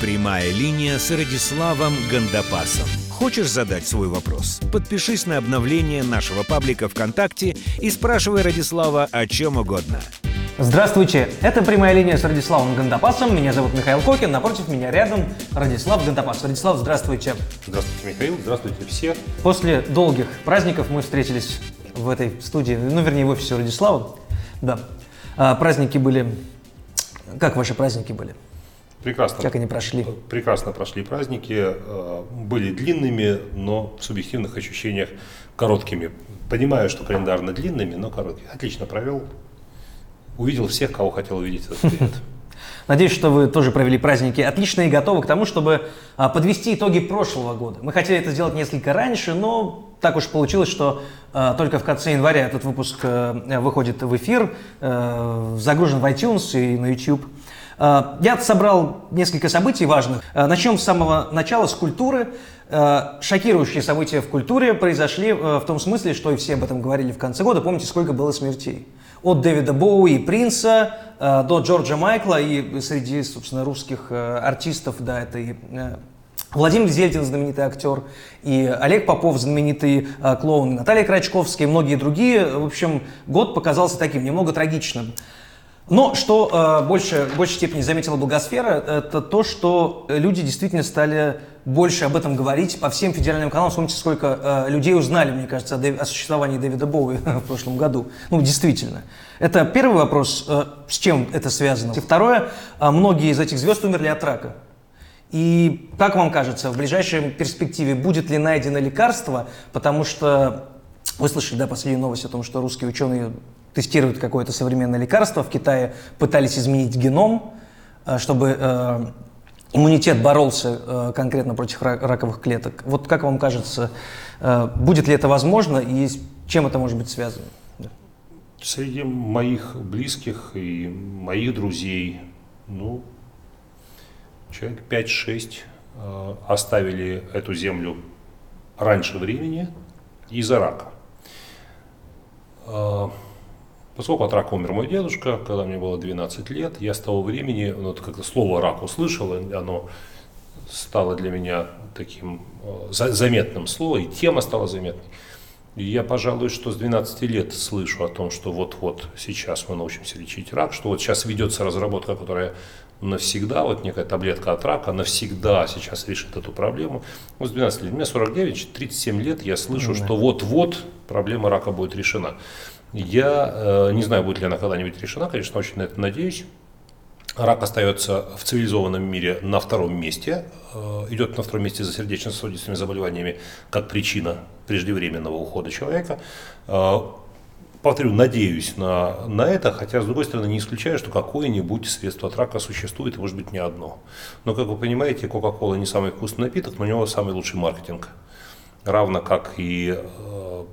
Прямая линия с Радиславом Гандапасом. Хочешь задать свой вопрос? Подпишись на обновление нашего паблика ВКонтакте и спрашивай Радислава о чем угодно. Здравствуйте, это «Прямая линия» с Радиславом Гандапасом. Меня зовут Михаил Кокин, напротив меня рядом Радислав Гандапас. Радислав, здравствуйте. Здравствуйте, Михаил, здравствуйте все. После долгих праздников мы встретились в этой студии, ну, вернее, в офисе Радислава. Да. А, праздники были... Как ваши праздники были? Прекрасно. Как они прошли? Прекрасно прошли праздники. э, Были длинными, но в субъективных ощущениях короткими. Понимаю, что календарно длинными, но короткими. Отлично провел. Увидел всех, кого хотел увидеть этот период. Надеюсь, что вы тоже провели праздники отлично и готовы к тому, чтобы а, подвести итоги прошлого года. Мы хотели это сделать несколько раньше, но так уж получилось, что а, только в конце января этот выпуск э, выходит в эфир, э, загружен в iTunes и на YouTube. А, Я собрал несколько событий важных. А, Начнем с самого начала, с культуры. А, Шокирующие события в культуре произошли в том смысле, что и все об этом говорили в конце года. Помните, сколько было смертей? От Дэвида Боуи и Принца до Джорджа Майкла и среди, собственно, русских артистов, да, это и Владимир Зельдин, знаменитый актер, и Олег Попов, знаменитый э, клоун, Наталья Крачковская и многие другие. В общем, год показался таким, немного трагичным. Но что э, больше, в большей степени заметила Благосфера, это то, что люди действительно стали больше об этом говорить по всем федеральным каналам. Вспомните, сколько э, людей узнали, мне кажется, о, Дэви- о существовании Дэвида Боуи в прошлом году. Ну, действительно. Это первый вопрос, э, с чем это связано. И второе, э, многие из этих звезд умерли от рака. И как вам кажется, в ближайшей перспективе будет ли найдено лекарство? Потому что вы слышали, да, последнюю новость о том, что русские ученые тестируют какое-то современное лекарство. В Китае пытались изменить геном, э, чтобы э, иммунитет боролся э, конкретно против ра- раковых клеток. Вот как вам кажется, будет ли это возможно и с чем это может быть связано? Среди моих близких и моих друзей, ну, человек 5-6 э, оставили эту землю раньше времени из-за рака. Э, Поскольку от рака умер мой дедушка, когда мне было 12 лет, я с того времени, ну, вот как-то слово рак услышал, и оно стало для меня таким э, за- заметным словом, и тема стала заметной. И я, пожалуй, что с 12 лет слышу о том, что вот-вот сейчас мы научимся лечить рак, что вот сейчас ведется разработка, которая навсегда, вот некая таблетка от рака, навсегда сейчас решит эту проблему. Вот с 12 лет, мне 49, 37 лет, я слышу, что вот-вот проблема рака будет решена. Я э, не знаю, будет ли она когда-нибудь решена, конечно, очень на это надеюсь. Рак остается в цивилизованном мире на втором месте, э, идет на втором месте за сердечно-сосудистыми заболеваниями как причина преждевременного ухода человека. Э, Повторю, надеюсь на, на это, хотя, с другой стороны, не исключаю, что какое-нибудь средство от рака существует, может быть не одно. Но, как вы понимаете, Кока-Кола не самый вкусный напиток, но у него самый лучший маркетинг. Равно как и э,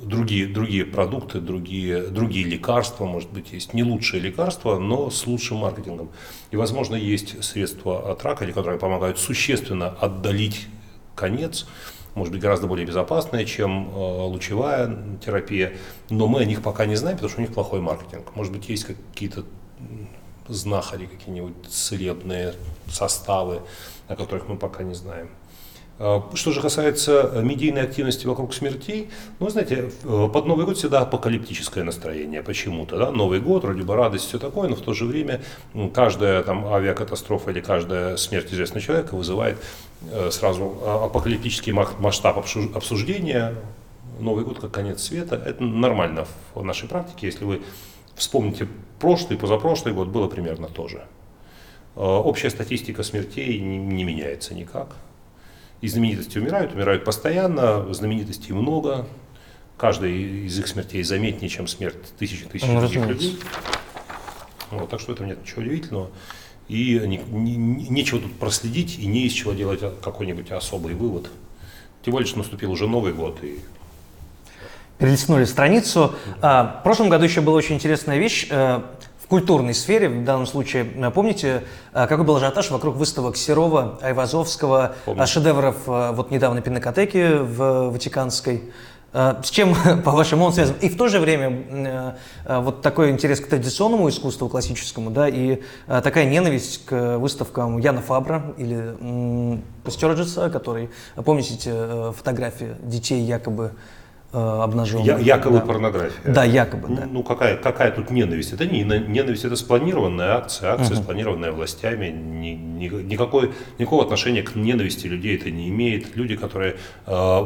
другие, другие продукты, другие, другие лекарства, может быть, есть не лучшие лекарства, но с лучшим маркетингом. И, возможно, есть средства от рака, которые помогают существенно отдалить конец, может быть, гораздо более безопасные, чем э, лучевая терапия, но мы о них пока не знаем, потому что у них плохой маркетинг. Может быть, есть какие-то знахари, какие-нибудь целебные составы, о которых мы пока не знаем. Э, Что же касается э, медийной активности вокруг смертей, ну, знаете, э, под Новый год всегда апокалиптическое настроение почему-то, да, Новый год, вроде бы радость, все такое, но в то же время каждая там авиакатастрофа или каждая смерть известного человека вызывает сразу апокалиптический масштаб обсуждения, Новый год как конец света, это нормально в нашей практике, если вы вспомните прошлый, позапрошлый год, было примерно то же. Общая статистика смертей не меняется никак. И знаменитости умирают, умирают постоянно, знаменитостей много. Каждая из их смертей заметнее, чем смерть тысячи тысяч Ну, других разумеется. людей. Вот, так что в этом нет ничего удивительного. И не- не- не- нечего тут проследить и не из чего делать какой-нибудь особый вывод. Тем более, что наступил уже Новый год, и Перелистнули страницу. А, в прошлом году еще была очень интересная вещь. Э, в культурной сфере, в данном случае, э, помните, э, какой был ажиотаж вокруг выставок Серова, Айвазовского, Помню. э, шедевров э, вот недавно Пинакотеки в Ватиканской. Э, с чем, по-вашему, он связан? И в то же время э, вот такой интерес к традиционному искусству, классическому, да, и такая ненависть к выставкам Яна Фабра или Стерджеса, который, помните фотографии детей якобы Э, обнаженных. Я, якобы да. порнография. Да, якобы, ну, да. Ну, какая, какая тут ненависть? Это не ненависть, это спланированная акция, акция, угу. спланированная властями. Ни, ни, никакой, никакого отношения к ненависти людей это не имеет. Люди, которые э,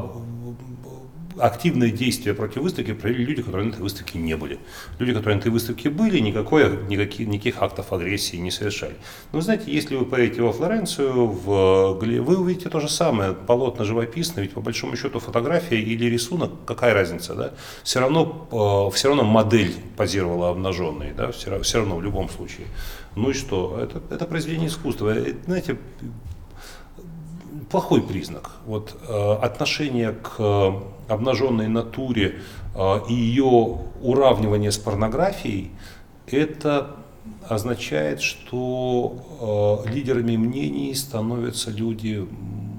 активные действия против выставки провели люди, которые на этой выставке не были. Люди, которые на этой выставке были, никакой, никаких, никаких актов агрессии не совершали. Но знаете, если вы поедете во Флоренцию, в, вы увидите то же самое, полотна живописные, ведь по большому счету фотография или рисунок, какая разница, да? Все равно, э, все равно модель позировала обнаженной, да, все, все равно в любом случае. Ну и что? Это, это произведение искусства. Э, знаете, плохой признак. Вот э, отношение к обнаженной натуре э, и ее уравнивание с порнографией, это означает, что э, лидерами мнений становятся люди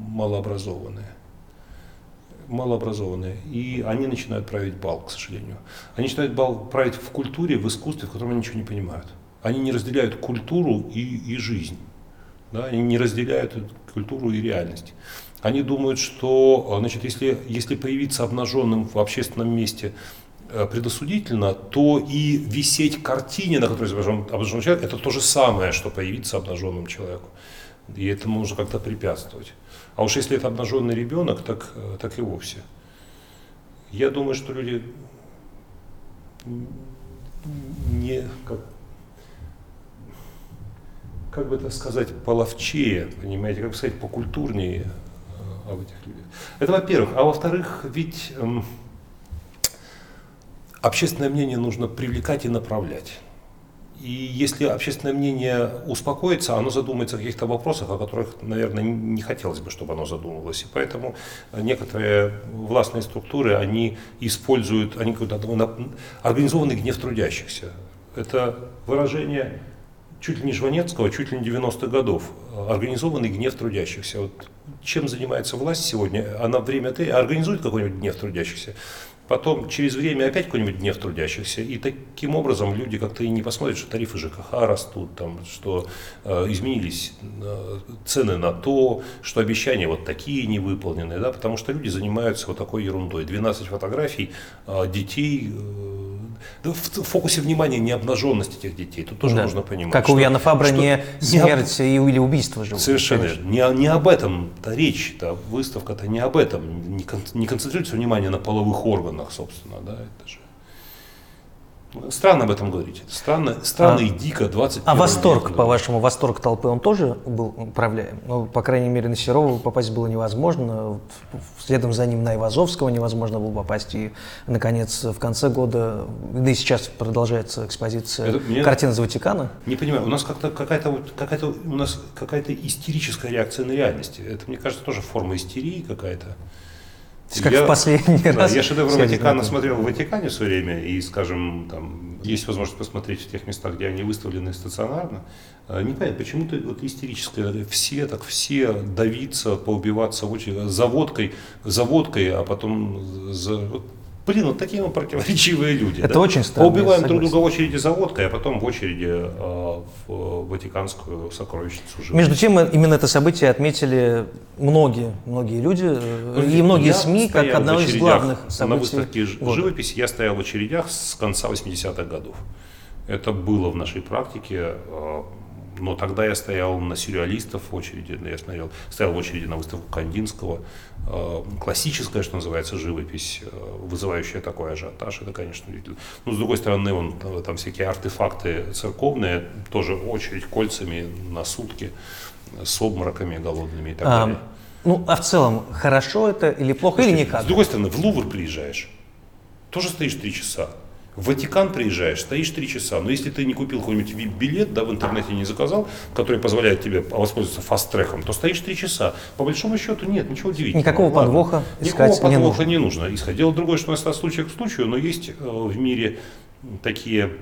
малообразованные. Малообразованные. И они начинают править бал, к сожалению. Они начинают бал править в культуре, в искусстве, в котором они ничего не понимают. Они не разделяют культуру и, и жизнь. Да? Они не разделяют культуру и реальность. Они думают, что значит, если, если появиться обнаженным в общественном месте э, предосудительно, то и висеть картине, на которой изображен обнаженный человек, это то же самое, что появиться обнаженным человеку. И этому нужно как-то препятствовать. А уж если это обнаженный ребенок, так, э, так и вовсе. Я думаю, что люди не, как, как бы это сказать, половчее, понимаете, как бы сказать, покультурнее э, об этих людях. Это во-первых. А во-вторых, ведь эм, общественное мнение нужно привлекать и направлять. И если общественное мнение успокоится, оно задумается о каких-то вопросах, о которых, наверное, не хотелось бы, чтобы оно задумывалось. И поэтому некоторые властные структуры, они используют, они какой-то организованный гнев трудящихся. Это выражение чуть ли не Жванецкого, чуть ли не 90-х годов. Организованный гнев трудящихся. Вот чем занимается власть сегодня? Она время Т организует какой-нибудь гнев трудящихся. Потом через время опять какой-нибудь гнев трудящихся. И таким образом люди как-то и не посмотрят, что тарифы ЖКХ растут, там, что э, изменились э, цены на то, что обещания вот такие не выполнены. Да, потому что люди занимаются вот такой ерундой. 12 фотографий э, детей э, в фокусе внимания не обнаженность этих детей. Тут тоже да. нужно понимать. Как что, у Яна Фабра что не смерть не об... или убийство живут. Совершенно. Не, не об этом-то речь, -то, выставка-то не об этом. Не, кон, не концентрируется внимание на половых органах, собственно. Да, это же Странно об этом говорить. Странно, странно а, и дико 20 А восторг, по-вашему, восторг толпы, он тоже был управляем? Ну, по крайней мере, на Серова попасть было невозможно. Следом за ним на Ивазовского невозможно было попасть. И, наконец, в конце года, да и сейчас продолжается экспозиция Это мне... картин из Ватикана. Не понимаю, у нас как-то какая-то какая-то у нас какая-то истерическая реакция на реальность. Это, мне кажется, тоже форма истерии какая-то. Как я, в последний да, раз. Я шедевр Ватикана смотрел в Ватикане свое время, и, скажем, там есть возможность посмотреть в тех местах, где они выставлены стационарно. А, не понятно, почему-то вот истерическое, все так все давиться, поубиваться в очередь, за водкой, за водкой, а потом за, вот, Блин, вот такие мы противоречивые люди. Это да? очень странно. Убиваем друг друга в очереди за водкой, а потом в очереди э, в Ватиканскую сокровищницу. Живописи. Между тем, именно это событие отметили многие, многие люди ну, и многие СМИ как одно из главных событий. На выставке года. живописи я стоял в очередях с конца 80-х годов. Это было в нашей практике. Но тогда я стоял на сюрреалистов в очереди, я смотрел, стоял в очереди на выставку Кандинского. Э, классическая, что называется, живопись, э, вызывающая такой ажиотаж, это, конечно. Но, с другой стороны, он, там всякие артефакты церковные, тоже очередь кольцами на сутки, с обмороками голодными и так а, далее. Ну, а в целом, хорошо это или плохо, Слушайте, или никак? С другой стороны, в Лувр приезжаешь, тоже стоишь три часа. В Ватикан приезжаешь, стоишь три часа. Но если ты не купил какой-нибудь VIP-билет, да, в интернете не заказал, который позволяет тебе воспользоваться фаст-треком, то стоишь три часа. По большому счету нет, ничего удивительного. Никакого Ладно. подвоха Никакого искать подвоха не нужно. не нужно исходить. Дело другое, что у нас от случая к случаю, но есть э, в мире такие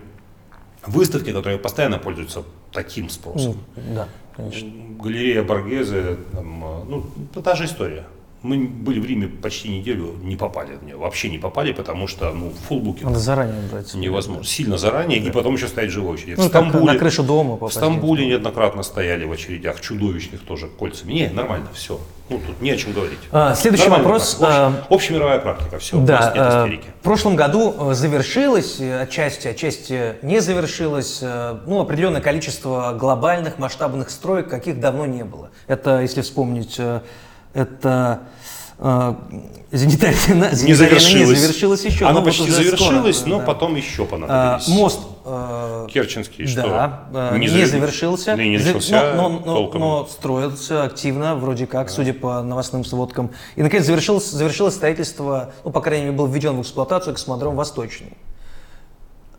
выставки, которые постоянно пользуются таким спросом. Ну, да, конечно. Галерея Боргезе, там, э, ну, та же история Мы были в Риме почти неделю, не попали, не, вообще не попали, потому что ну, фулбуки Надо заранее брать. невозможно. Сильно заранее, и потом еще стоять живой очередь. Ну, в Стамбуле, на крышу дома в попасть. Стамбуле неоднократно стояли в очередях, чудовищных тоже кольцами. Не, нормально, все. Ну, тут не о чем говорить. А, следующий Нормальная вопрос. практика. а, Общ- общемировая практика, все, Да, нет э, истерики. в прошлом году э, завершилось, э, отчасти, отчасти не завершилось, э, ну, определенное количество глобальных масштабных строек, каких давно не было. Это, если вспомнить, это э, зенитария, Не завершилась. не завершилась еще. Она почти завершилась, скоро, но да. потом еще А, понадобились. Мост э, Керченский, что? да, э, не, завер- завершился. Да не За- начался но, но- но- толком. но строился активно, вроде как, судя по новостным сводкам. И, наконец, завершилось, завершилось строительство, ну, по крайней мере, был введен в эксплуатацию космодром «Восточный».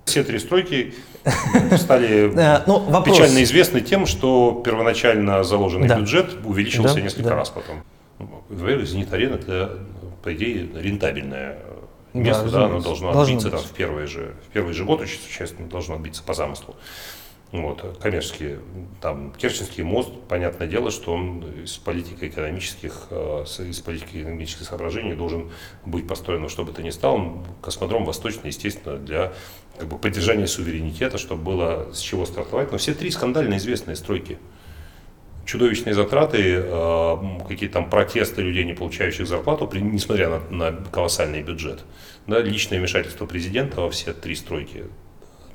Все три стройки стали Э, ну, вопрос. печально известны тем, что первоначально заложенный Да. бюджет увеличился Да, несколько да. раз потом. Во-первых, «Зенит-арена» – это, по идее, рентабельное Да, место, да, оно разумеется. должно Должно отбиться там, быть. в, первый же, в первый же год, существенно должно отбиться по замыслу. Вот, коммерческие, там, Керченский мост, понятное дело, что он из политико-экономических, э, из политико-экономических соображений должен быть построен, во что бы то ни стало. Он- Космодром Восточный, естественно, для как бы, поддержания суверенитета, чтобы было с чего стартовать. Но все три скандально известные стройки. Чудовищные затраты, э, какие-то там протесты людей, не получающих зарплату, несмотря на, на колоссальный бюджет. Да, личное вмешательство президента во все три стройки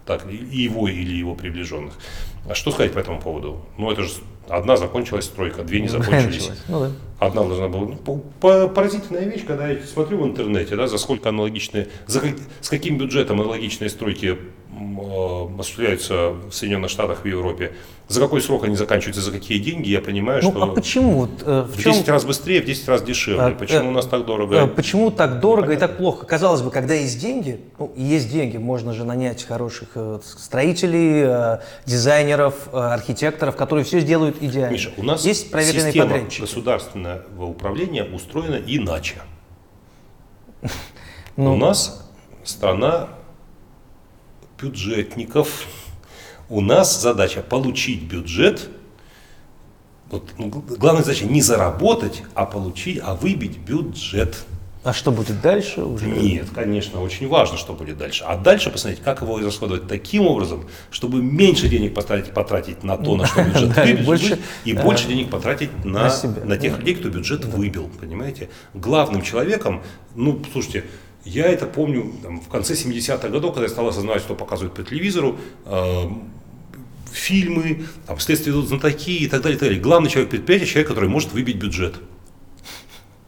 так, и его или его приближенных. А что сказать по этому поводу? Ну, это же одна закончилась стройка, две не закончились. Ну, да. Одна должна была. Ну, по- по- поразительная вещь, когда я смотрю в интернете, да, за сколько аналогичные, за с каким бюджетом аналогичные стройки осуществляются в Соединенных Штатах, в Европе, за какой срок они заканчиваются, за какие деньги, я понимаю, Ну, что а почему? Вот, э, в в чем 10 раз быстрее, в 10 раз дешевле. А, Почему э, у нас так Э, дорого? Почему так дорого и так плохо? Казалось бы, когда есть деньги, ну, есть деньги, можно же нанять хороших э, строителей, э, дизайнеров, э, архитекторов, которые все сделают идеально. Миша, у нас есть проверенные система подрядчики. государственного управления устроена иначе. Ну. У нас страна бюджетников. У нас задача получить бюджет. Вот, ну, главная задача не заработать, а получить, а выбить бюджет. А что будет дальше уже? Нет, конечно, очень важно, что будет дальше. А дальше посмотреть, как его израсходовать таким образом, чтобы меньше денег потратить, потратить на то, на что бюджет выбил, и больше денег потратить на, на тех Да. людей, кто бюджет выбил, понимаете? Главным человеком, ну, слушайте, я это помню там, в конце 70-х годов, когда я стал осознавать, что показывают по телевизору, э, фильмы, там, следствие идут знатоки и так далее, и так далее. Главный человек предприятия – человек, который может выбить бюджет.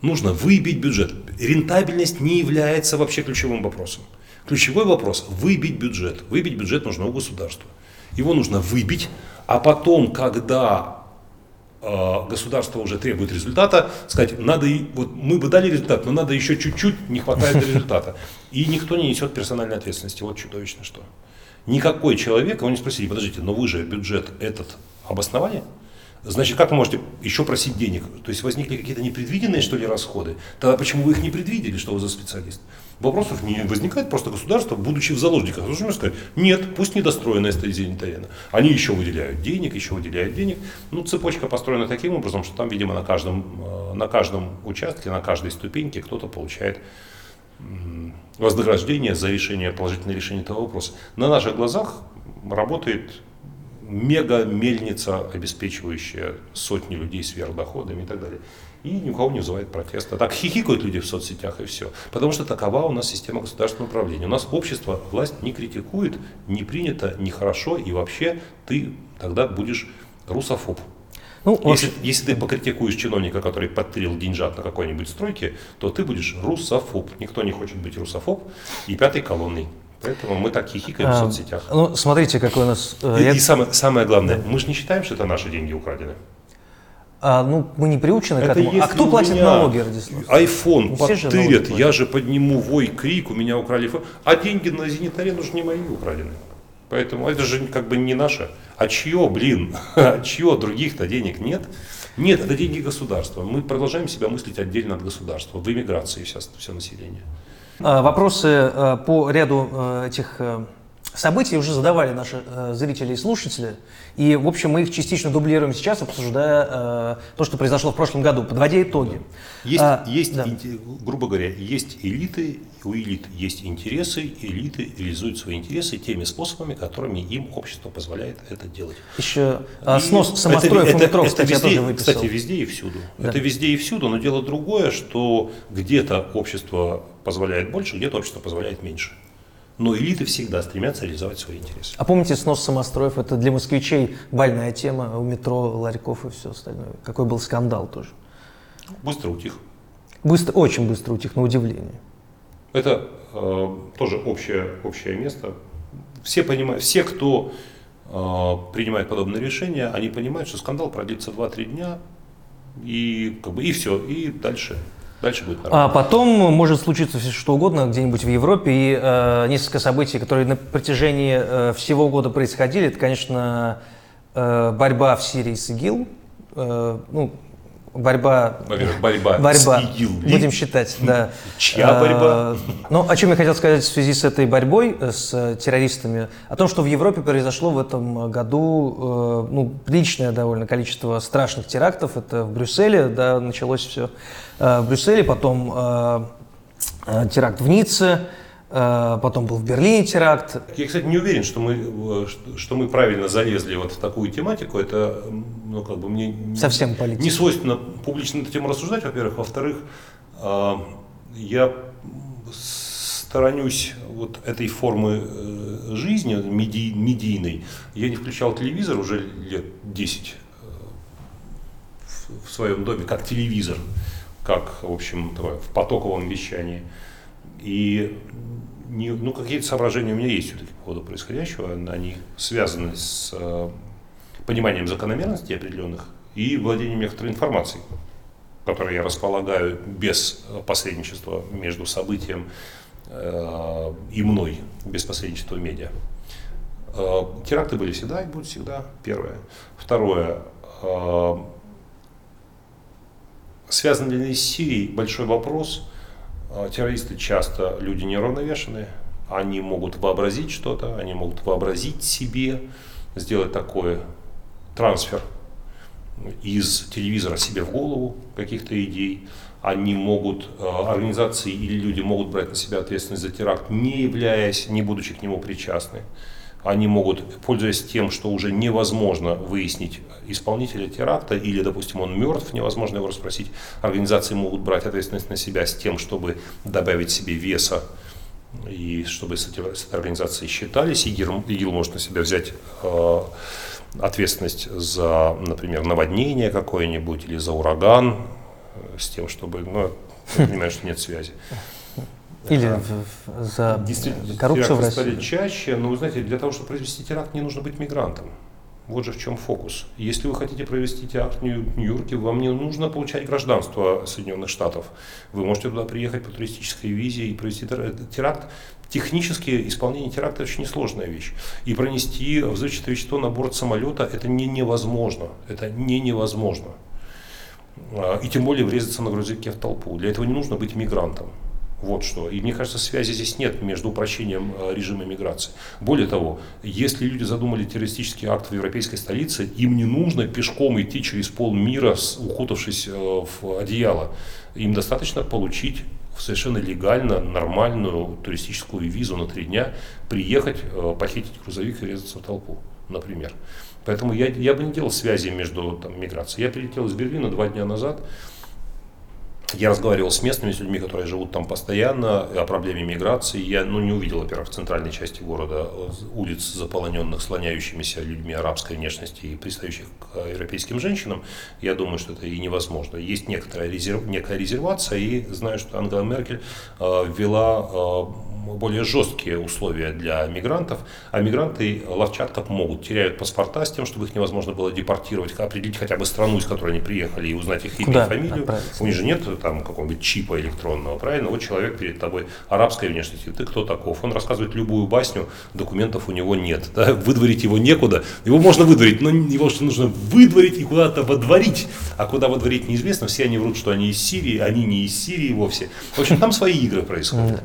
Нужно выбить бюджет. Рентабельность не является вообще ключевым вопросом. Ключевой вопрос – выбить бюджет. Выбить бюджет нужно у государства. Его нужно выбить, а потом, когда государство уже требует результата, сказать, надо, вот мы бы дали результат, но надо еще чуть-чуть, не хватает результата. И никто не несет персональной ответственности. Вот чудовищно что. Никакой человек, его не спросили, подождите, но вы же бюджет этот обосновали? Значит, как вы можете еще просить денег? То есть возникли какие-то непредвиденные, что ли, расходы? Тогда почему вы их не предвидели, что вы за специалист? Вопросов не возникает, просто государство, будучи в заложниках, должно сказать, нет, пусть недостроенная стоит зенит-арена. Они еще выделяют денег, еще выделяют денег. Ну, цепочка построена таким образом, что там, видимо, на каждом, э, на каждом участке, на каждой ступеньке кто-то получает вознаграждение за решение, положительное решение этого вопроса. На наших глазах работает мега-мельница, обеспечивающая сотни людей сверхдоходами и так далее. И ни у кого не вызывает протеста. Так хихикают люди в соцсетях и все. Потому что такова у нас система государственного управления. У нас общество власть не критикует, не принято, нехорошо, и вообще ты тогда будешь русофоб. Ну, в Если, общем, если ты покритикуешь чиновника, который подтырил деньжат на какой-нибудь стройке, то ты будешь русофоб. Никто не хочет быть русофоб и пятой колонной. Поэтому мы так хихикаем в а, соцсетях. Ну, смотрите, какой у нас... э, И, я- и самое, самое главное, мы же не считаем, что это наши деньги украдены. А, ну, мы не приучены к Это этому. А кто платит налоги, Радислав? Айфон Ну, подтырят, платят. я же подниму вой, крик, у меня украли айфон. А деньги на зенит-арену же не мои украдены. Поэтому это же как бы не наше. А чье, блин? А чье? Других-то денег нет. Нет, это деньги государства. Мы продолжаем себя мыслить отдельно от государства. В эмиграции сейчас все население. А, Вопросы э, по ряду э, этих события уже задавали наши э, зрители и слушатели. И, в общем, мы их частично дублируем сейчас, обсуждая э, то, что произошло в прошлом году, подводя итоги. Есть, а, есть да. грубо говоря, есть элиты, у элит есть интересы, элиты реализуют свои интересы теми способами, которыми им общество позволяет это делать. Еще а, снос самостроев это, у метро, это, кстати, это везде, я тоже выписал. Кстати, везде и всюду. Да. Это везде и всюду, но дело другое, что где-то общество позволяет больше, где-то общество позволяет меньше. Но элиты всегда стремятся реализовать свои интересы. А помните снос самостроев? Это для москвичей больная тема, у метро, ларьков и все остальное. Какой был скандал тоже. Быстро утих. Быстро, очень быстро утих, на удивление. Это э, тоже общее, общее место. Все, понимают, все, кто э, принимает подобные решения, они понимают, что скандал продлится 2-3 дня, и, как бы, и все, и дальше Дальше будет нормально. А потом может случиться все что угодно где-нибудь в Европе. И э, несколько событий, которые на протяжении э, всего года происходили, это, конечно, э, борьба в Сирии с ИГИЛ. Э, ну, борьба... Борьба, борьба. с ИГИЛ. Будем считать, да. Чья борьба? Ну, о чем я хотел сказать в связи с этой борьбой э, с террористами? О том, что в Европе произошло в этом году э, ну, приличное довольно количество страшных терактов. Это в Брюсселе, да, началось все э, в Брюсселе, потом теракт в Ницце, Э, потом был в Берлине теракт. Я, кстати, не уверен, что мы, что мы правильно залезли вот в такую тематику. Это, ну, как бы мне Совсем политика. не свойственно публично эту тему рассуждать, во-первых. Во-вторых, э, я сторонюсь вот этой формы э, жизни меди, медийной. Я не включал телевизор уже лет 10 в своем доме, как телевизор, как, в общем, в потоковом вещании. И не, ну, какие-то соображения у меня есть все-таки по поводу происходящего. Они связаны с э, пониманием закономерностей определенных и владением некоторой информацией, которой я располагаю без посредничества между событием э, и мной, без посредничества медиа. Э, теракты были всегда и будут всегда, первое. Второе. Э, связан ли с Сирией большой вопрос – террористы часто люди неравновешенные, они могут вообразить что-то, они могут вообразить себе, сделать такой трансфер из телевизора себе в голову каких-то идей. Они могут, а, организации или люди могут брать на себя ответственность за теракт, не являясь, не будучи к нему причастны они могут, пользуясь тем, что уже невозможно выяснить исполнителя теракта, или, допустим, он мертв, невозможно его расспросить, организации могут брать ответственность на себя с тем, чтобы добавить себе веса, и чтобы с этой, с этой организацией считались. ИГИЛ, ИГИЛ может на себя взять э, ответственность за, например, наводнение какое-нибудь или за ураган, э, с тем, чтобы, ну, я понимаю, что нет связи. Или а, за коррупцию в России. стали чаще, но вы знаете, для того, чтобы произвести теракт, не нужно быть мигрантом. Вот же в чем фокус. Если вы хотите провести теракт в Нью-Йорке, вам не нужно получать гражданство Соединенных Штатов. Вы можете туда приехать по туристической визе и провести теракт. Технически исполнение теракта очень несложная вещь. И пронести взрывчатое вещество на борт самолета это не невозможно. Это не невозможно. А, и тем более врезаться на грузовике в толпу. Для этого не нужно быть мигрантом. Вот что. И мне кажется, связи здесь нет между упрощением э, режима миграции. Более того, если люди задумали террористический акт в европейской столице, им не нужно пешком идти через полмира, укутавшись э, в одеяло. Им достаточно получить совершенно легально нормальную туристическую визу на три дня, приехать, э, похитить грузовик и резаться в толпу, например. Поэтому я, я бы не делал связи между там, миграцией. Я прилетел из Берлина два дня назад, я разговаривал с местными с людьми, которые живут там постоянно, о проблеме миграции. Я ну, не увидел, во-первых, в центральной части города э, улиц, заполненных слоняющимися людьми арабской внешности и пристающих к европейским женщинам. Я думаю, что это и невозможно. Есть некоторая резерв, некая резервация, и знаю, что Ангела Меркель э, ввела э, более жесткие условия для мигрантов, а мигранты ловчат как могут, теряют паспорта с тем, чтобы их невозможно было депортировать, определить хотя бы страну, из которой они приехали, и узнать их имя и фамилию. У них же нет там какого-нибудь чипа электронного, правильно? Вот человек перед тобой арабской внешности, ты кто таков? Он рассказывает любую басню, документов у него нет. Да? Выдворить его некуда. Его можно выдворить, но его что нужно выдворить и куда-то водворить. А куда водворить неизвестно. Все они врут, что они из Сирии, они не из Сирии вовсе. В общем, там свои игры происходят.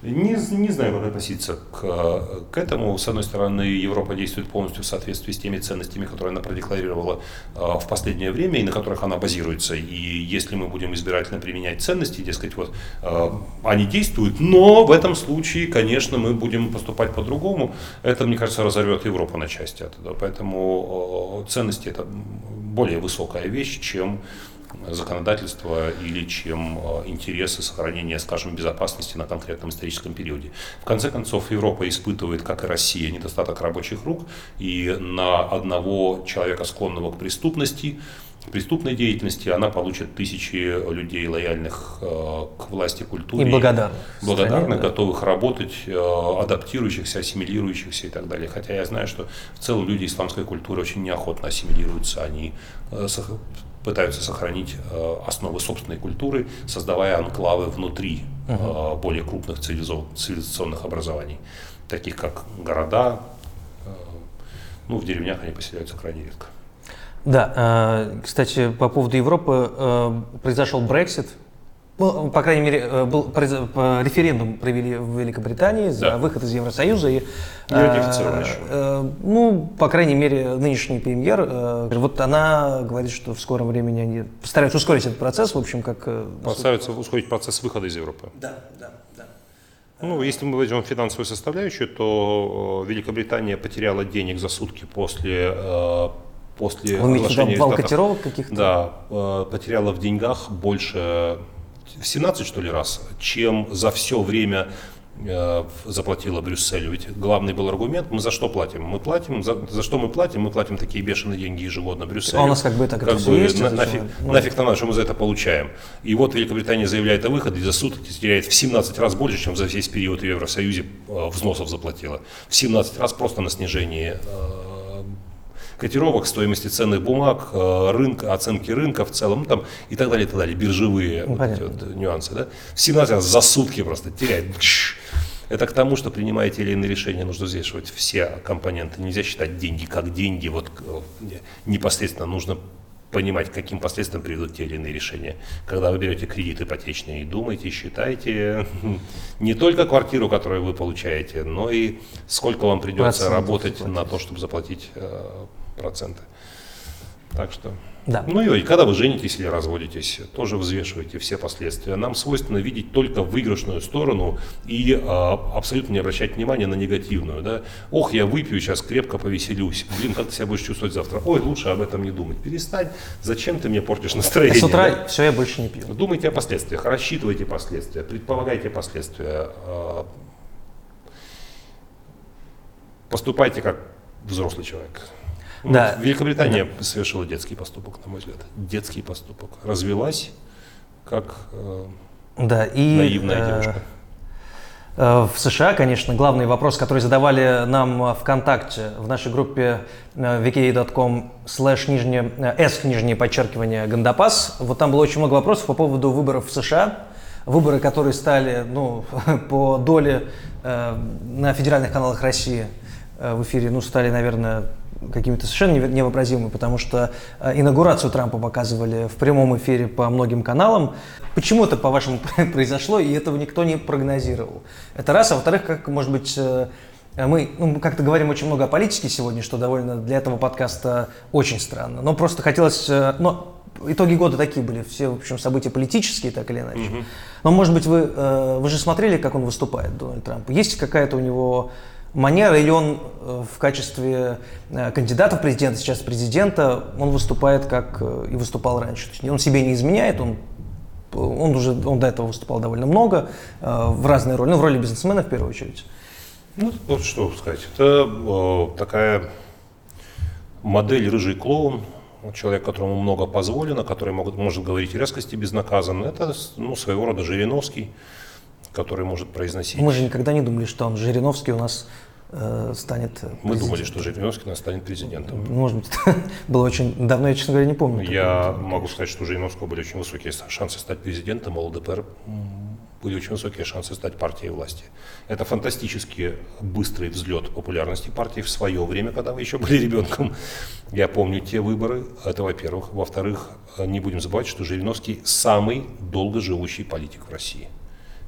Не, не знаю, как относиться к, к этому. С одной стороны, Европа действует полностью в соответствии с теми ценностями, которые она продекларировала э, в последнее время и на которых она базируется. И если мы будем избирательно применять ценности, дескать, вот э, они действуют, но в этом случае, конечно, мы будем поступать по-другому, это, мне кажется, разорвет Европу на части оттуда. Поэтому э, ценности это более высокая вещь, чем законодательства или чем э, интересы сохранения, скажем, безопасности на конкретном историческом периоде. В конце концов, Европа испытывает, как и Россия, недостаток рабочих рук, и на одного человека, склонного к преступности, преступной деятельности, она получит тысячи людей, лояльных э, к власти культуре. И благодарных. Благодарных, да. готовых работать, э, адаптирующихся, ассимилирующихся и так далее. Хотя я знаю, что в целом люди исламской культуры очень неохотно ассимилируются, они пытаются сохранить э, основы собственной культуры, создавая анклавы внутри uh более крупных цивилизационных образований, таких как города. Э, ну, в деревнях они поселяются крайне редко. Да, кстати, по поводу Европы произошел Брексит, ну, по крайней мере, э, был референдум провели в Великобритании за да. выход из Евросоюза. И, э, э, ну, по крайней мере, нынешний премьер, э, вот она говорит, что в скором времени они постараются ускорить этот процесс, в общем, как... Э, постараются ускорить процесс выхода из Европы. Да, да, да. Ну, если мы возьмем финансовую составляющую, то э, Великобритания потеряла денег за сутки после после Вы имеете вал котировок каких-то? Да, потеряла в деньгах больше в 17, что ли, раз, чем за все время э, заплатила Брюсселю. Ведь главный был аргумент, мы за что платим? Мы платим, за, за что мы платим? Мы платим такие бешеные деньги ежегодно Брюсселю. А у нас как бы так как бы, есть, на, нафиг, ну, нафиг нам надо, что мы за это получаем. И вот Великобритания заявляет о выходе, за сутки теряет в 17 раз больше, чем за весь период в Евросоюзе э, взносов заплатила. В 17 раз просто на снижение э, котировок, стоимости ценных бумаг, э, рынка, оценки рынка в целом, ну, там, и так далее, и так далее, биржевые ну, вот эти вот нюансы. Да? В 17 раз за сутки просто теряет. Это к тому, что принимая те или иные решения, нужно взвешивать все компоненты. Нельзя считать деньги как деньги. Вот э, непосредственно нужно понимать, каким последствиям приведут те или иные решения. Когда вы берете кредит ипотечный, думайте, считайте не только квартиру, которую вы получаете, но и сколько вам придется работать на то, чтобы заплатить э, проценты. Так что да. Ну и когда вы женитесь или разводитесь, тоже взвешивайте все последствия. Нам свойственно видеть только выигрышную сторону и а, абсолютно не обращать внимания на негативную. Да? Ох, я выпью, сейчас крепко повеселюсь. Блин, как ты себя будешь чувствовать завтра? Ой, лучше об этом не думать. Перестань. Зачем ты мне портишь настроение? С утра да? все, я больше не пью. Думайте о последствиях, рассчитывайте последствия, предполагайте последствия. А, поступайте как взрослый человек. Да. Великобритания да. совершила детский поступок, на мой взгляд. Детский поступок. Развелась как э, да, и, наивная э, девушка. Э, в США, конечно, главный вопрос, который задавали нам ВКонтакте в нашей группе wiki.com э, slash нижнее, s нижнее подчеркивание Гандапас, вот там было очень много вопросов по поводу выборов в США, выборы, которые стали ну, по доле э, на федеральных каналах России э, в эфире, ну, стали, наверное, какими-то совершенно невообразимыми, потому что э, инаугурацию Трампа показывали в прямом эфире по многим каналам. Почему это, по-вашему, произошло, и этого никто не прогнозировал? Это раз. А во-вторых, как, может быть, э, мы ну, как-то говорим очень много о политике сегодня, что довольно для этого подкаста очень странно. Но просто хотелось... Э, но итоги года такие были, все, в общем, события политические, так или иначе. Но, может быть, вы, вы же смотрели, как он выступает, Дональд Трамп? Есть какая-то у него манера, или он э, в качестве э, кандидата в президента, сейчас президента, он выступает как э, и выступал раньше. То есть он себе не изменяет, он, он уже он до этого выступал довольно много в разные роли, ну, в роли бизнесмена в первую очередь. Ну, вот что сказать. Это э, такая модель рыжий клоун, человек, которому много позволено, который могут, может говорить резкости безнаказанно. Это ну, своего рода Жириновский который может произносить. Мы же никогда не думали, что он Жириновский у нас э, станет Мы думали, что Жириновский у нас станет президентом. Может быть, было очень давно, я, честно говоря, не помню. Я могу сказать, что у Жириновского были очень высокие шансы стать президентом, а ЛДПР были очень высокие шансы стать партией власти. Это фантастически быстрый взлет популярности партии в свое время, когда вы еще были ребенком. Я помню те выборы, это во-первых. Во-вторых, не будем забывать, что Жириновский самый долго живущий политик в России.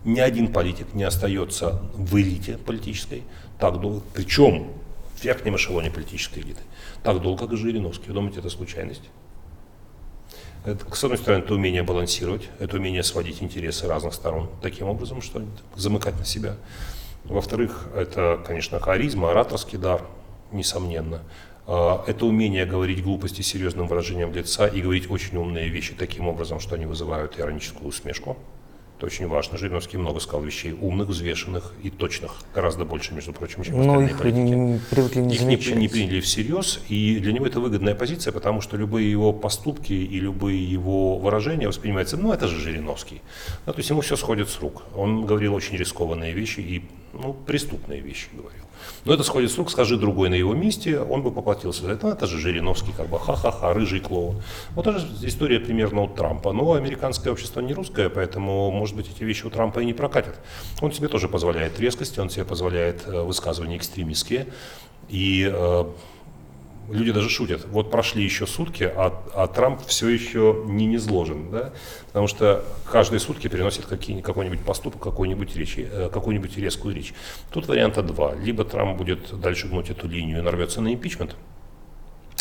Ни один политик не остается в элите политической так долго, причем в верхнем эшелоне политической элиты, так долго, как Жириновский. Вы думаете, это случайность? Это, с одной стороны, это умение балансировать, это умение сводить интересы разных сторон таким образом, что замыкать на себя. Во-вторых, это, конечно, харизма, ораторский дар, несомненно. А, это умение говорить глупости серьезным выражением лица и говорить очень умные вещи таким образом, что они вызывают ироническую усмешку. Это очень важно. Жириновский много сказал вещей умных, взвешенных и точных. Гораздо больше, между прочим, чем Но остальные их политики. не, привыкли не Их не, замечать. не приняли всерьез, и для него это выгодная позиция, потому что любые его поступки и любые его выражения воспринимаются, ну это же Жириновский. Ну, то есть ему все сходит с рук. Он говорил очень рискованные вещи и ну, преступные вещи говорил. Но это сходит с рук, скажи другой на его месте, он бы поплатился это. Это же Жириновский, как бы ха-ха-ха, рыжий клоун. Вот же история примерно у Трампа. Но американское общество не русское, поэтому, может быть, эти вещи у Трампа и не прокатят. Он себе тоже позволяет резкости, он себе позволяет э, высказывания экстремистские. И э, люди даже шутят, вот прошли еще сутки, а, а Трамп все еще не низложен, да? потому что каждые сутки переносит какой-нибудь поступок, какую-нибудь речь, э, какую-нибудь резкую речь. Тут варианта два. Либо Трамп будет дальше гнуть эту линию и нарвется на импичмент,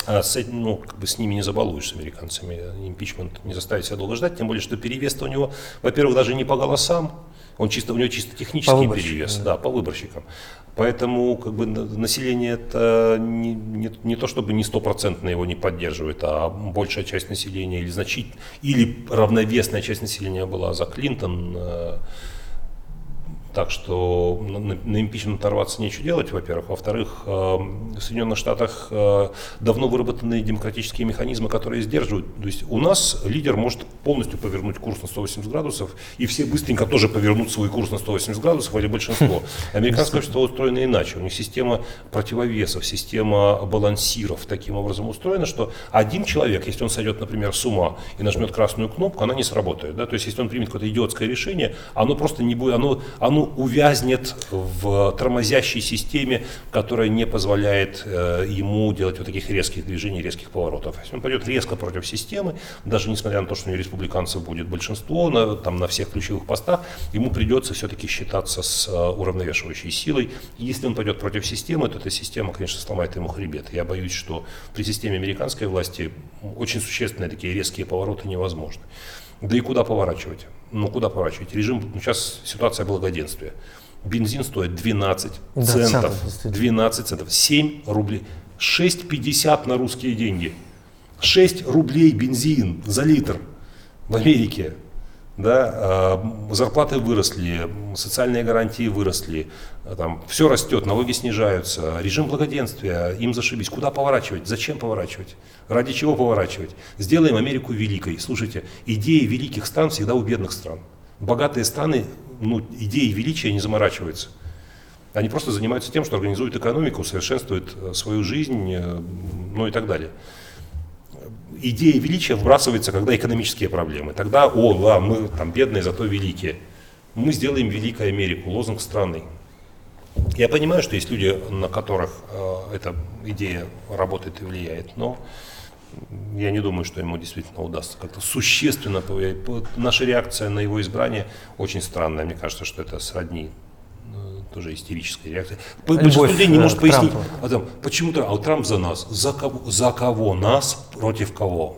а с, ну, как бы с ними не забалуешь, с американцами. Импичмент не заставит себя долго ждать, тем более, что перевес у него, во-первых, даже не по голосам, он чисто, у него чисто технический По перевес, да. да, по выборщикам. Поэтому как бы, на- население это не, не, не то, чтобы не стопроцентно его не поддерживает, а большая часть населения или значит, или равновесная часть населения была за Клинтон. э, так что на, на- импичмент оторваться нечего делать, во-первых. Во-вторых, э, в Соединенных Штатах э, давно выработаны демократические механизмы, которые сдерживают. То есть у нас лидер может полностью повернуть курс на 180 градусов, и все быстренько тоже повернут свой курс на 180 градусов, или большинство. Американское общество устроено иначе. У них система противовесов, система балансиров таким образом устроена, что один человек, если он сойдет, например, с ума и нажмет красную кнопку, она не сработает. Да? То есть если он примет какое-то идиотское решение, оно просто не будет, оно, оно увязнет в тормозящей системе, которая не позволяет э, ему делать вот таких резких движений, резких поворотов. Если он пойдет резко против системы, даже несмотря на то, что у него республиканцев будет большинство на, там, на всех ключевых постах, ему придется все-таки считаться с э, уравновешивающей силой. И если он пойдет против системы, то эта система, конечно, сломает ему хребет. Я боюсь, что при системе американской власти очень существенные такие резкие повороты невозможны. Да и куда поворачивать? Ну, куда поворачивать? Режим, ну, сейчас ситуация благоденствия. Бензин стоит 12 Да, центов. центов, действительно. 12 центов. 7 рублей. 6,50 на русские деньги. 6 рублей бензин за литр в Америке. Да, а, зарплаты выросли, социальные гарантии выросли, а, там все растет, налоги снижаются, режим благоденствия, им зашибись. Куда поворачивать? Зачем поворачивать? Ради чего поворачивать? Сделаем Америку великой. Слушайте, идеи великих стран всегда у бедных стран. Богатые страны, ну, идеи величия не заморачиваются. Они просто занимаются тем, что организуют экономику, совершенствуют э, свою жизнь, э, ну и так далее. Идея величия вбрасывается, когда экономические проблемы. Тогда, о, да, мы там бедные, зато великие. Мы сделаем великую Америку, лозунг странный. Я понимаю, что есть люди, на которых э, эта идея работает и влияет, но я не думаю, что ему действительно удастся как-то существенно повлиять. По- Наша реакция на его избрание очень странная. Мне кажется, что это сродни тоже. По- Любовь, Большинство людей не э, может к пояснить, а там, почему Трамп, а Трамп за нас, за кого, за кого нас, против кого?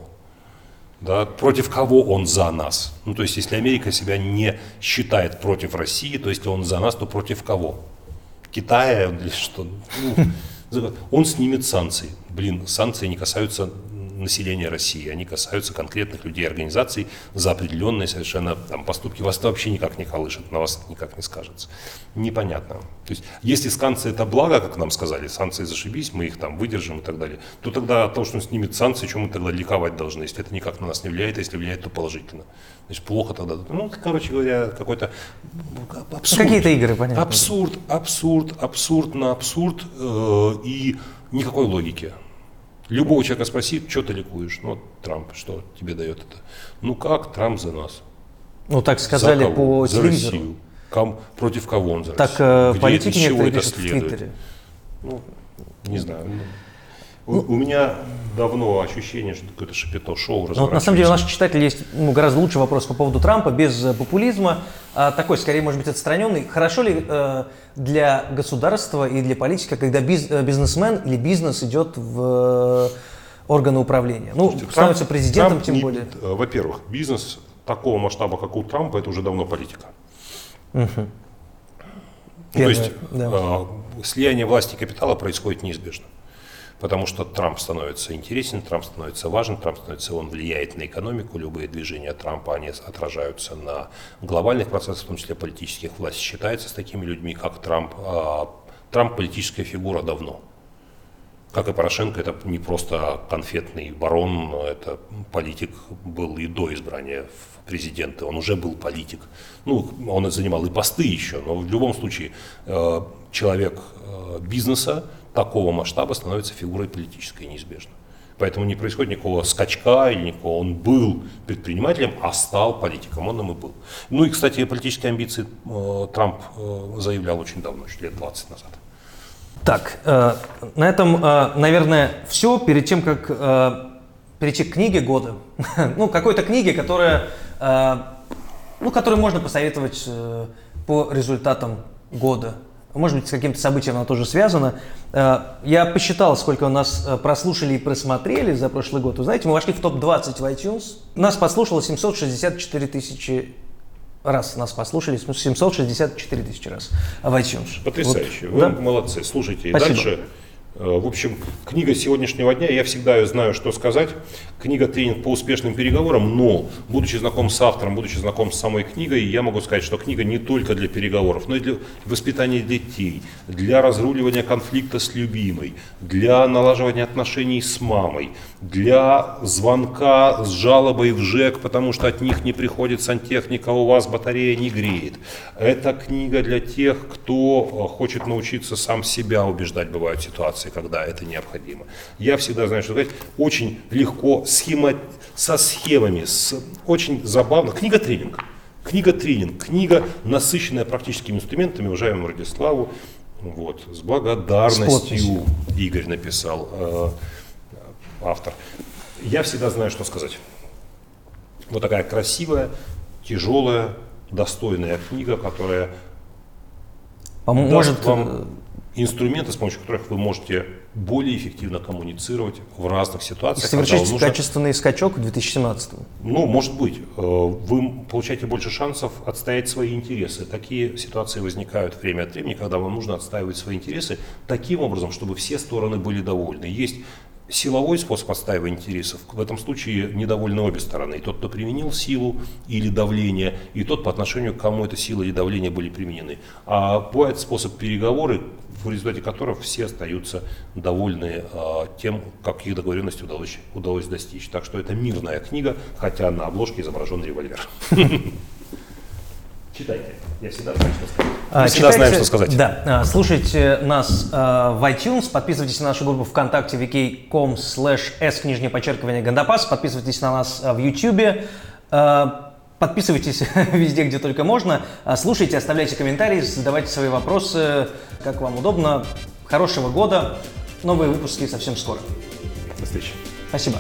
Да, против кого он за нас? Ну, то есть, если Америка себя не считает против России, то если он за нас, то против кого? Китая или что? Ну, он снимет санкции. Блин, санкции не касаются населения России, они касаются конкретных людей, организаций за определенные совершенно там, поступки. Вас это вообще никак не колышет, на вас никак не скажется. Непонятно. То есть, если санкции это благо, как нам сказали, санкции зашибись, мы их там выдержим и так далее, то тогда от того, что он снимет санкции, чем мы тогда ликовать должны, если это никак на нас не влияет, а если влияет, то положительно. Значит, плохо тогда. Ну, короче говоря, какой-то абсурд. Какие-то игры, понятно. Абсурд, абсурд, абсурд на абсурд э, и никакой логики. Любого человека спроси, что ты ликуешь? Ну, вот Трамп, что тебе дает это? Ну как Трамп за нас? Ну, так За сказали кого? по за телевизору. Россию. Ком- против кого он за Так Россию? э, это, политики некоторые это пишут в следует? Твиттере. Ну, не знаю. Ну. У, у меня давно ощущение, что какое-то шапито-шоу Ну, вот на самом деле у наших читателей есть ну, гораздо лучший вопрос по поводу Трампа, без э, популизма, а такой, скорее, может быть, отстраненный. Хорошо ли э, для государства и для политика, когда биз, э, бизнесмен или бизнес идет в э, органы управления? Ну, Слушайте, становится Трамп- президентом, Трамп тем не- более. э, Во-первых, бизнес такого масштаба, как у Трампа, это уже давно политика. Ну, то Первое, есть да. э, слияние власти и капитала происходит неизбежно. Потому что Трамп становится интересен, Трамп становится важен, Трамп становится, он влияет на экономику, любые движения Трампа, они отражаются на глобальных процессах, в том числе политических. Власть считается с такими людьми, как Трамп. А Трамп политическая фигура давно. Как и Порошенко, это не просто конфетный барон, это политик был и до избрания в президенты. Он уже был политик. Ну, он занимал и посты еще, но в любом случае э, человек э, бизнеса такого масштаба становится фигурой политической неизбежно. Поэтому не происходит никакого скачка или никакого. Он был предпринимателем, а стал политиком. Он им и был. Ну и, кстати, политические амбиции э, Трамп э, заявлял очень давно, еще лет 20 назад. Так, э, на этом, э, наверное, все. Перед тем, как э, перейти к книге года, ну, какой-то книге, которая, э, ну, которую можно посоветовать э, по результатам года. Может быть, с каким-то событием она тоже связана. Э, я посчитал, сколько у нас э, прослушали и просмотрели за прошлый год. Вы знаете, мы вошли в топ-20 в iTunes. Нас послушало 764 тысячи раз. Нас послушали 764 тысячи раз в iTunes. Потрясающе. Вот, Вы да. молодцы. Слушайте, и Спасибо. дальше. Э, В общем, книга сегодняшнего дня, я всегда знаю, что сказать. Книга «Тренинг по успешным переговорам», но, будучи знаком с автором, будучи знаком с самой книгой, я могу сказать, что книга не только для переговоров, но и для воспитания детей, для разруливания конфликта с любимой, для налаживания отношений с мамой, для звонка с жалобой в ЖЭК, потому что от них не приходит сантехника, а у вас батарея не греет. Это книга для тех, кто э, хочет научиться сам себя убеждать. Бывают ситуации, когда это необходимо. Я всегда знаю, что сказать. Очень легко, схема, со схемами, с, очень забавно. Книга тренинг. Книга тренинг. Книга, насыщенная практическими инструментами, уважаемому Радиславу. Вот, с С благодарностью подписью. Игорь написал, э, автор. Я всегда знаю, что сказать. Вот такая красивая, тяжелая, достойная книга, которая По-моему, даст может, э, вам инструменты, с помощью которых вы можете более эффективно коммуницировать в разных ситуациях. когда совершить нужно- качественный скачок в 2017 ну, может быть, э, вы получаете больше шансов отстоять свои интересы. Такие ситуации возникают время от времени, когда вам нужно отстаивать свои интересы таким образом, чтобы все стороны были довольны. Есть силовой способ отстаивания интересов. В этом случае недовольны обе стороны. И тот, кто применил силу или давление, и тот, по отношению к кому эта сила или давление были применены. А бывает способ переговоры, в результате которых все остаются довольны а, тем, как их договоренности удалось, удалось достичь. Так что это мирная книга, хотя на обложке изображен револьвер. Читайте. Я всегда знаю, что сказать. А, Мы всегда знаем, читайте- что сказать. Да, а, слушайте нас а, в iTunes, подписывайтесь на нашу группу ВКонтакте vk.com slash s нижнее подчеркивание Гандапас, подписывайтесь на нас а, в YouTube, а, подписывайтесь везде, где только можно, а, слушайте, оставляйте комментарии, задавайте свои вопросы, как вам удобно. Хорошего года, новые выпуски совсем скоро. До встречи. Спасибо.